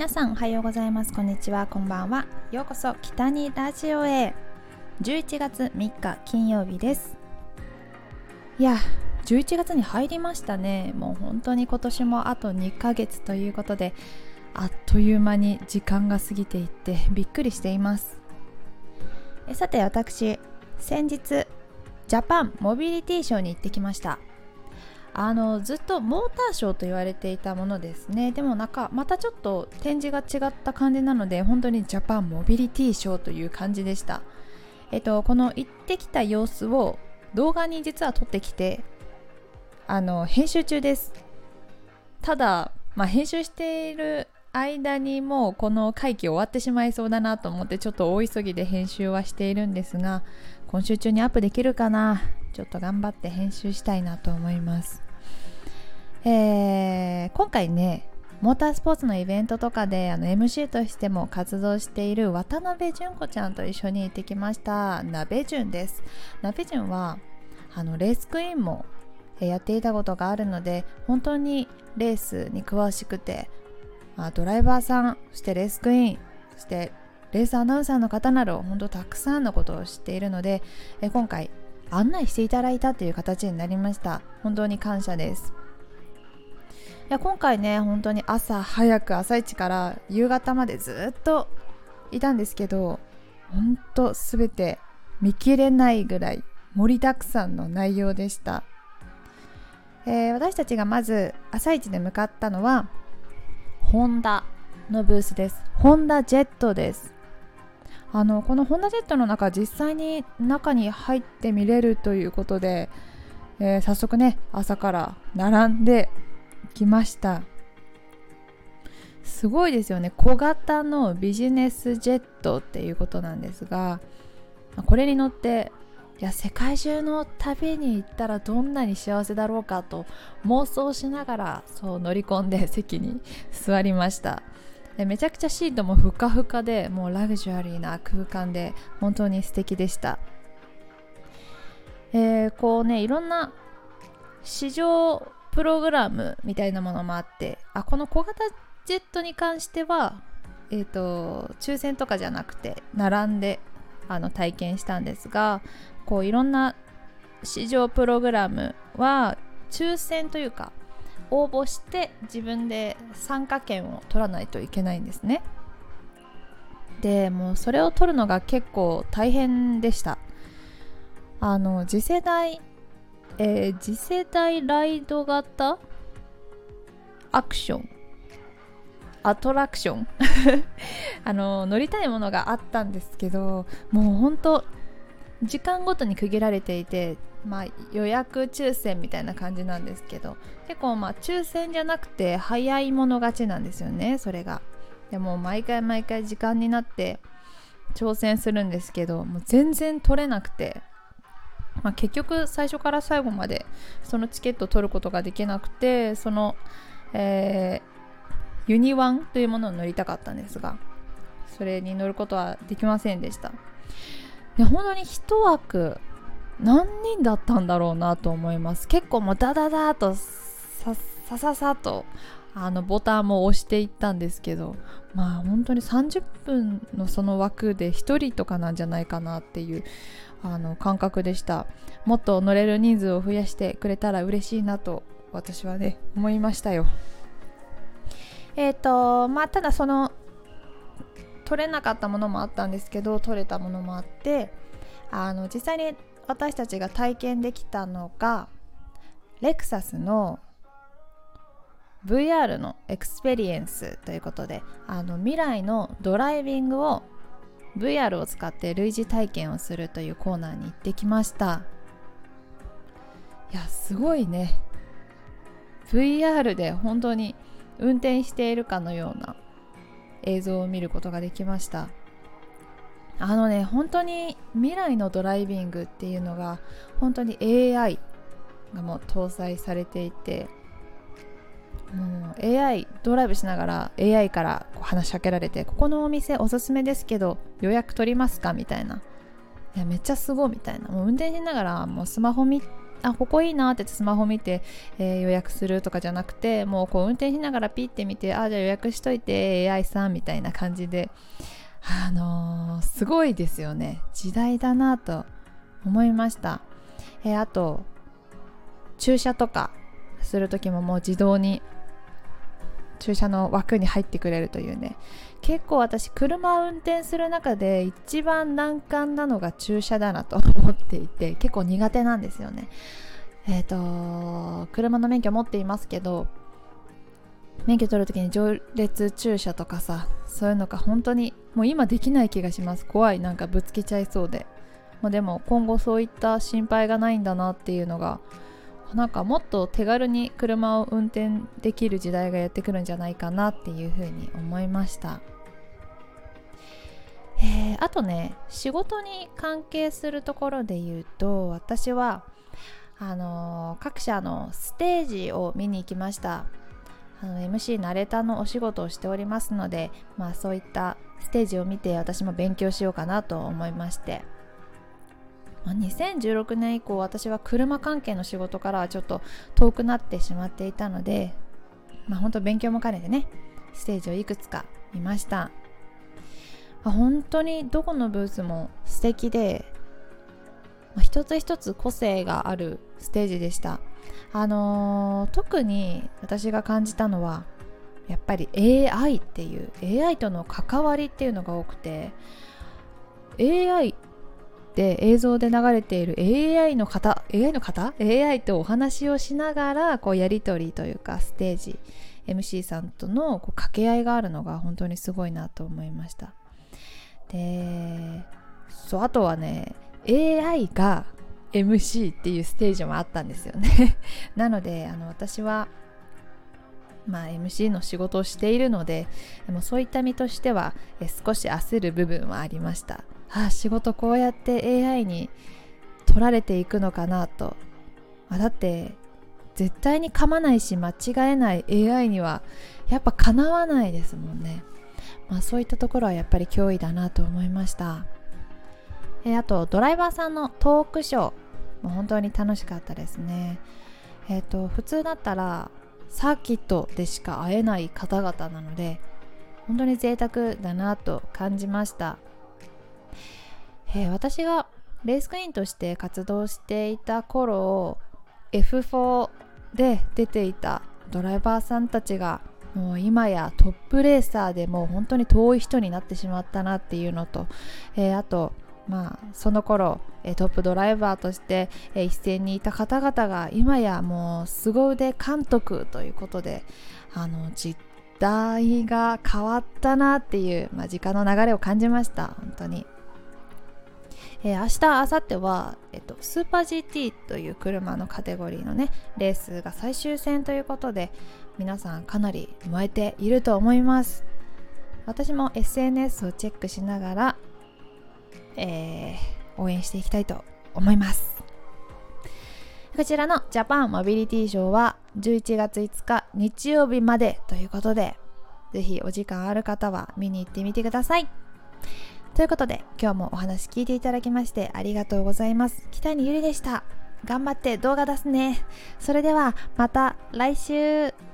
皆さんおはようございます。こんにちは。こんばんは。ようこそ北にラジオへ。11月3日金曜日です。いや11月に入りましたね。もう本当に今年もあと2ヶ月ということであっという間に時間が過ぎていってびっくりしています。えさて私先日ジャパンモビリティショーに行ってきました。あのずっとモーターショーと言われていたものですね。でもなんかまたちょっと展示が違った感じなので本当にジャパンモビリティショーという感じでした。えっとこの行ってきた様子を動画に実は撮ってきてあの編集中です。ただ、まあ、編集している間にもうこの会期終わってしまいそうだなと思ってちょっと大急ぎで編集はしているんですが今週中にアップできるかな？ちょっと頑張って編集したいなと思います、えー、今回ねモータースポーツのイベントとかであの MC としても活動している渡辺純子ちゃんと一緒に行ってきました鍋純です。鍋純はあのレースクイーンもやっていたことがあるので本当にレースに詳しくてあドライバーさんそしてレースクイーンそしてレースアナウンサーの方など本当たくさんのことを知っているので今回案内していただいたという形になりました。本当に感謝です。いや今回ね本当に朝早く朝一から夕方までずっといたんですけど本当すべて見切れないぐらい盛りだくさんの内容でした、えー、私たちがまず朝一で向かったのはホンダのブースです。ホンダジェットです。あのこのホンダジェットの中実際に中に入ってみれるということで、えー、早速ね朝から並んできました。すごいですよね。小型のビジネスジェットっていうことなんですがこれに乗っていや世界中の旅に行ったらどんなに幸せだろうかと妄想しながらそう乗り込んで席に座りました。でめちゃくちゃシートもふかふかでもうラグジュアリーな空間で本当に素敵でした、えー、こうねいろんな市場プログラムみたいなものもあってあこの小型ジェットに関してはえーと、抽選とかじゃなくて並んであの体験したんですがこういろんな市場プログラムは抽選というか応募して自分で参加券を取らないといけないんですね。でもうそれを取るのが結構大変でした。あの次世代、えー、次世代ライド型？アクション。アトラクション。あの乗りたいものがあったんですけどもうほんと時間ごとに区切られていてまあ、予約抽選みたいな感じなんですけど結構まあ抽選じゃなくて早い者勝ちなんですよねそれが。でも毎回毎回時間になって挑戦するんですけどもう全然取れなくて、まあ、結局最初から最後までそのチケットを取ることができなくてその、えー、ユニワンというものを乗りたかったんですがそれに乗ることはできませんでした。で本当に1枠何人だったんだろうなと思います。結構もうダダダとさささとあのボタンも押していったんですけどまあ本当に30分のその枠で1人とかなんじゃないかなっていうあの感覚でした。もっと乗れる人数を増やしてくれたら嬉しいなと私はね思いましたよ。えっ、ー、とまあただその取れなかったものもあったんですけど取れたものもあってあの実際に私たちが体験できたのがレクサスの VR の experience ということであの未来のドライビングを VR を使って類似体験をするというコーナーに行ってきました。いやすごいね。VR で本当に運転しているかのような映像を見ることができました。あのね本当に未来のドライビングっていうのが本当に AI がもう搭載されていてもう AI ドライブしながら AI からこう話しかけられてここのお店おすすめですけど予約取りますかみたいな。いやめっちゃすごいみたいな。もう運転しながらもうスマホ見あここいいなってスマホ見て、えー、予約するとかじゃなくてもうこう運転しながらピッて見てあじゃあ予約しといて AI さんみたいな感じで。あのー、すごいですよね。時代だなと思いました、えー、あと駐車とかする時ももう自動に駐車の枠に入ってくれるというね。結構私車を運転する中で一番難関なのが駐車だなと思っていて結構苦手なんですよね。えっ、ー、と車の免許持っていますけど免許取る時に上列駐車とかさそういうのが本当にもう今できない気がします。怖いなんかぶつけちゃいそうで、まあ、でも今後そういった心配がないんだなっていうのがなんかもっと手軽に車を運転できる時代がやってくるんじゃないかなっていうふうに思いました。えー、あとね仕事に関係するところで言うと私はあのー、各社のステージを見に行きましたあの MC ナレーターのお仕事をしておりますので、まあ、そういったステージを見て私も勉強しようかなと思いましてまあ、2016年以降私は車関係の仕事からはちょっと遠くなってしまっていたので、まあ、本当勉強も兼ねてねステージをいくつか見ました、まあ、本当にどこのブースも素敵で、まあ、一つ一つ個性があるステージでした。あのー、特に私が感じたのはやっぱり AI っていう AI との関わりっていうのが多くて AI で映像で流れている AI の方 AI の方？AI とお話をしながらこうやり取りというかステージ MC さんとのこう掛け合いがあるのが本当にすごいなと思いました。でそうあとはね AI が MC っていうステージもあったんですよね。なのであの私はまあ、MC の仕事をしているのででもそういった身としては少し焦る部分はありました。あ仕事こうやって AI に取られていくのかなと、まあ、だって絶対に噛まないし間違えない AI にはやっぱかなわないですもんね、まあ、そういったところはやっぱり脅威だなと思いました。えあとドライバーさんのトークショーも本当に楽しかったですね。えっ、ー、と普通だったらサーキットでしか会えない方々なので本当に贅沢だなと感じました。えー、私がレースクイーンとして活動していた頃 F4 で出ていたドライバーさんたちがもう今やトップレーサーでもう本当に遠い人になってしまったなっていうのと、えー、あとまあその頃トップドライバーとして一線にいた方々が今やもう凄腕監督ということであの時代が変わったなっていう、まあ、時間の流れを感じました本当に。えー、明日明後日は、えっと、スーパー GT という車のカテゴリーのねレースが最終戦ということで皆さんかなり燃えていると思います私も SNS をチェックしながら、えー、応援していきたいと思いますこちらのジャパンモビリティショーは11月5日日曜日までということでぜひお時間ある方は見に行ってみてください。ということで今日もお話聞いていただきましてありがとうございます。北にゆりでした。頑張って動画出すね。それではまた来週。